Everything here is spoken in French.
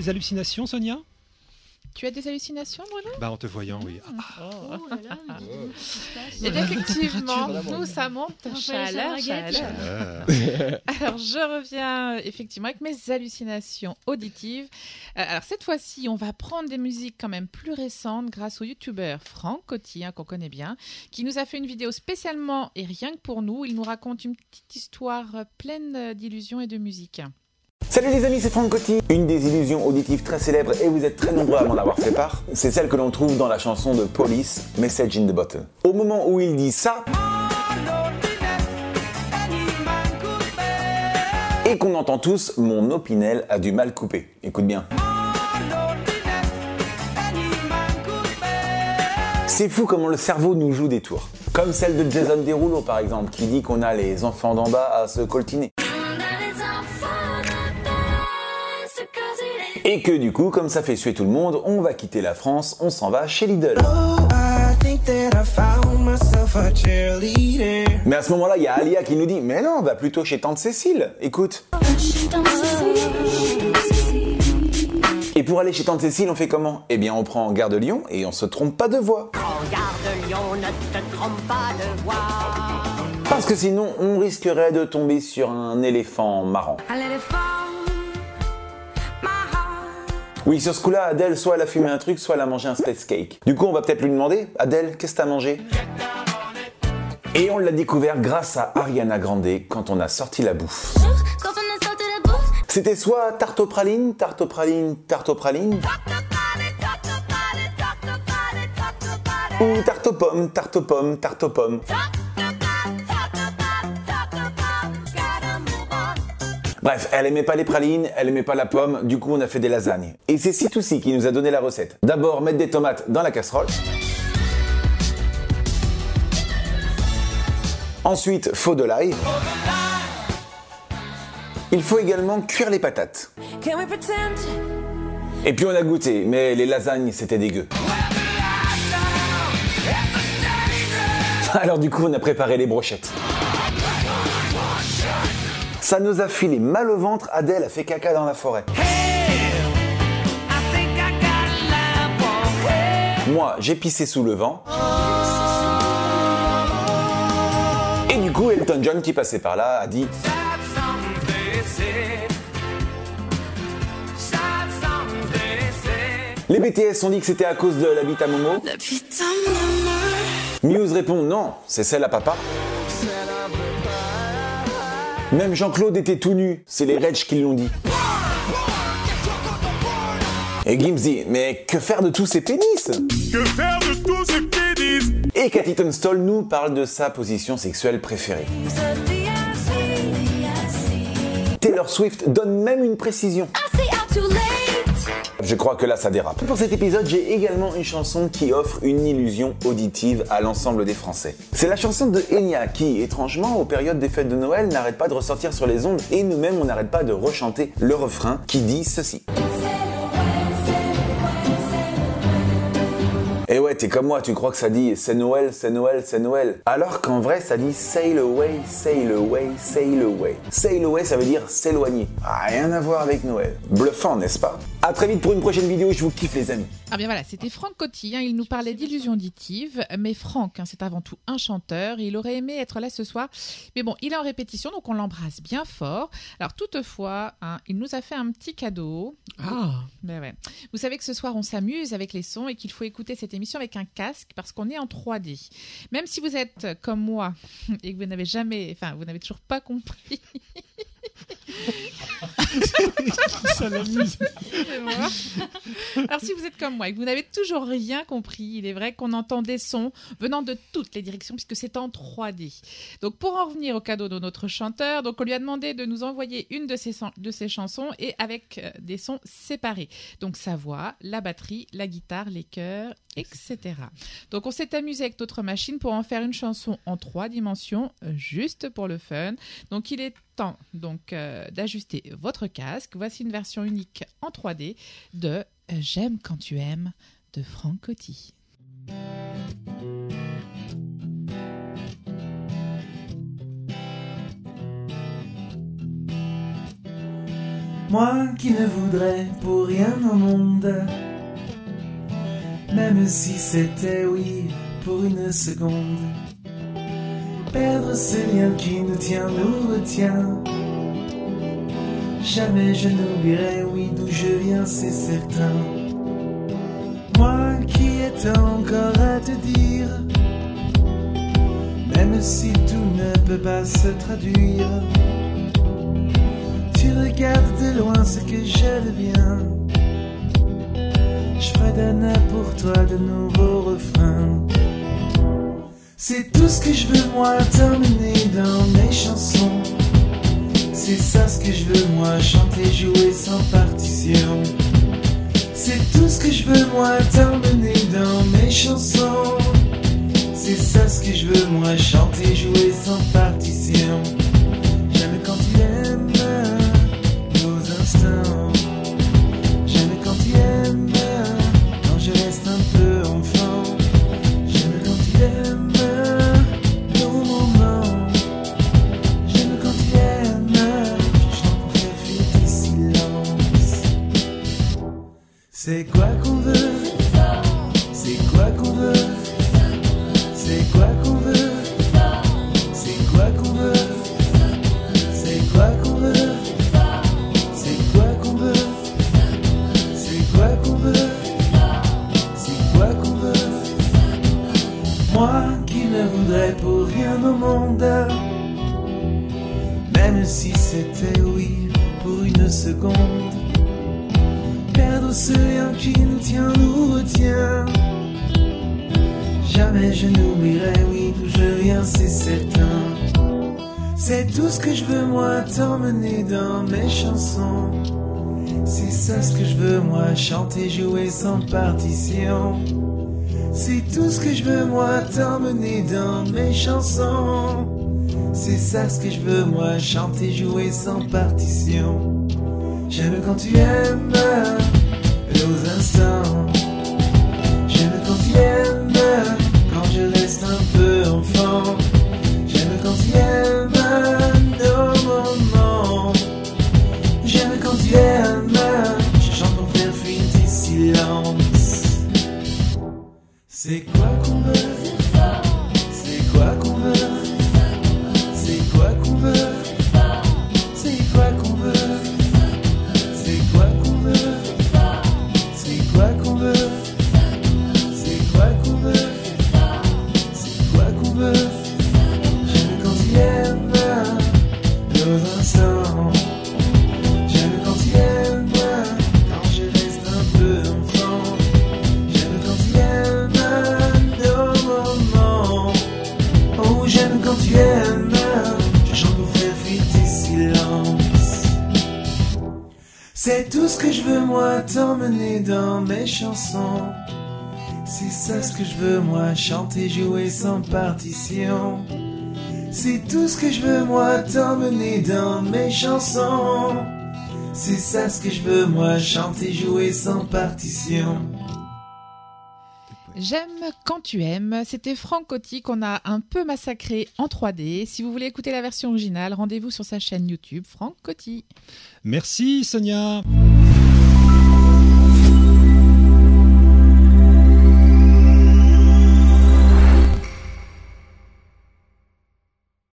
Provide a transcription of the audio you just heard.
des hallucinations, Sonia? Tu as des hallucinations, Bruno? Bah en te voyant, oui. Ah, Oh là là, mais Et effectivement, nous, ça monte. Chaleur, chaleur. Alors, je reviens euh, effectivement avec mes hallucinations auditives. Euh, alors, cette fois-ci, on va prendre des musiques quand même plus récentes grâce au youtubeur Franck Coty, hein, qu'on connaît bien, qui nous a fait une vidéo spécialement et rien que pour nous. Il nous raconte une petite histoire pleine euh, d'illusions et de musique. Salut les amis, c'est Franck Coty. Une des illusions auditives très célèbres, et vous êtes très nombreux à m'en avoir fait part, c'est celle que l'on trouve dans la chanson de Police, Message in the Bottle. Au moment où il dit ça, et qu'on entend tous, mon opinel a du mal coupé. Écoute bien. C'est fou comment le cerveau nous joue des tours. Comme celle de Jason Derulo par exemple, qui dit qu'on a les enfants d'en bas à se coltiner. Et que du coup, comme ça fait suer tout le monde, on va quitter la France, on s'en va chez Lidl. Mais à ce moment-là, il y a Alia qui nous dit Mais non, on va plutôt chez Tante Cécile. Écoute. Et pour aller chez Tante Cécile, on fait comment? Eh bien, on prend Gare de Lyon et on se trompe pas de voie. Parce que sinon, on risquerait de tomber sur un éléphant marrant. Oui, sur ce coup-là, Adèle, soit elle a fumé un truc, soit elle a mangé un space cake. Du coup, on va peut-être lui demander Adèle, qu'est-ce que t'as mangé? Et on l'a découvert grâce à Ariana Grande quand on a sorti la bouffe. C'était soit tarte aux pralines, tarte aux pralines, tarte aux pralines, ou tarte aux pommes, tarte aux pommes, tarte aux pommes. Bref, elle aimait pas les pralines, elle aimait pas la pomme, du coup on a fait des lasagnes. Et c'est C2C qui nous a donné la recette. D'abord mettre des tomates dans la casserole. Ensuite, faut de l'ail. Il faut également cuire les patates. can we pretend? Et puis on a goûté, mais les lasagnes c'était dégueu. Alors du coup on a préparé les brochettes. Ça nous a filé mal au ventre, Adèle a fait caca dans la forêt. Moi j'ai pissé sous le vent. Et du coup Elton John qui passait par là a dit Les BTS ont dit que c'était à cause de à Momo. Muse répond non, c'est celle à papa. Même Jean-Claude était tout nu, c'est les Reg qui l'ont dit. Et Gims dit, mais que faire de tous ces pénis? Que faire de tous ces pénis? Et Cathy Tunstall nous parle de sa position sexuelle préférée. Taylor Swift donne même une précision. I Je crois que là ça dérape. Pour cet épisode, j'ai également une chanson qui offre une illusion auditive à l'ensemble des Français. C'est la chanson de Enya qui, étrangement, aux périodes des fêtes de Noël, n'arrête pas de ressortir sur les ondes et nous-mêmes on n'arrête pas de rechanter le refrain qui dit ceci. Et ouais, t'es comme moi, tu crois que ça dit c'est Noël, c'est Noël, c'est Noël. Alors qu'en vrai, ça dit sail away, sail away, sail away. Sail away, ça veut dire s'éloigner. Rien à voir avec Noël. Bluffant, n'est-ce pas? À très vite pour une prochaine vidéo, je vous kiffe les amis. Ah bien voilà, c'était Franck Coty, hein, il nous parlait d'illusions auditives, mais Franck, hein, c'est avant tout un chanteur, il aurait aimé être là ce soir, mais bon, il est en répétition, donc on l'embrasse bien fort. Alors toutefois, hein, il nous a fait un petit cadeau. Ah, Ben ouais. Vous savez que ce soir, on s'amuse avec les sons et qu'il faut écouter cette émission avec un casque parce qu'on est en 3D. Même si vous êtes comme moi et que vous n'avez jamais, enfin, vous n'avez toujours pas compris. ça l'amuse. Alors si vous êtes comme moi et que vous n'avez toujours rien compris, il est vrai qu'on entend des sons venant de toutes les directions puisque c'est en 3D. Donc pour en revenir au cadeau de notre chanteur, donc on lui a demandé de nous envoyer une de ses, de ses chansons et avec euh, des sons séparés. Donc sa voix, la batterie, la guitare, les chœurs, etc. Donc on s'est amusé avec notre machine pour en faire une chanson en trois dimensions, euh, juste pour le fun. Donc il est donc euh, d'ajuster votre casque. Voici une version unique en 3D de euh, J'aime quand tu aimes de Franck Coty. Moi qui ne voudrais pour rien au monde, même si c'était oui pour une seconde, perdre ce lien qui nous tient, nous retient. Jamais je n'oublierai, oui, d'où je viens, c'est certain. Moi qui ai encore à te dire, même si tout ne peut pas se traduire. Tu regardes de loin ce que je deviens. Je fredonne pour toi de nouveaux refrains. C'est tout ce que je veux, moi, t'emmener dans mes chansons. C'est ça ce que je veux, moi, chanter, jouer sans partition. C'est tout ce que je veux, moi, t'emmener dans mes chansons. C'est ça ce que je veux, moi, chanter, jouer sans partition. Même si c'était oui pour une seconde. Perdre ce lien qui nous tient, nous retient. Jamais je n'oublierai, oui, d'où je viens, c'est certain. C'est tout ce que je veux, moi, t'emmener dans mes chansons. C'est ça ce que je veux, moi, chanter, jouer sans partition. C'est tout ce que je veux, moi, t'emmener dans mes chansons. C'est ça ce que je veux, moi, chanter, jouer sans partition. J'aime quand tu aimes nos instants. J'aime quand tu aimes quand je reste un peu enfant. J'aime quand tu aimes nos moments. J'aime quand tu aimes, je chante pour faire fuir tes silences. C'est quoi qu'on veut C'est tout ce que je veux moi t'emmener dans mes chansons. C'est ça ce que je veux moi chanter jouer sans partition. C'est tout ce que je veux moi t'emmener dans mes chansons. C'est ça ce que je veux moi chanter jouer sans partition J'aime quand tu aimes. C'était Franck Coty qu'on a un peu massacré en 3D. Si vous voulez écouter la version originale, rendez-vous sur sa chaîne YouTube Franck Coty. Merci Sonia.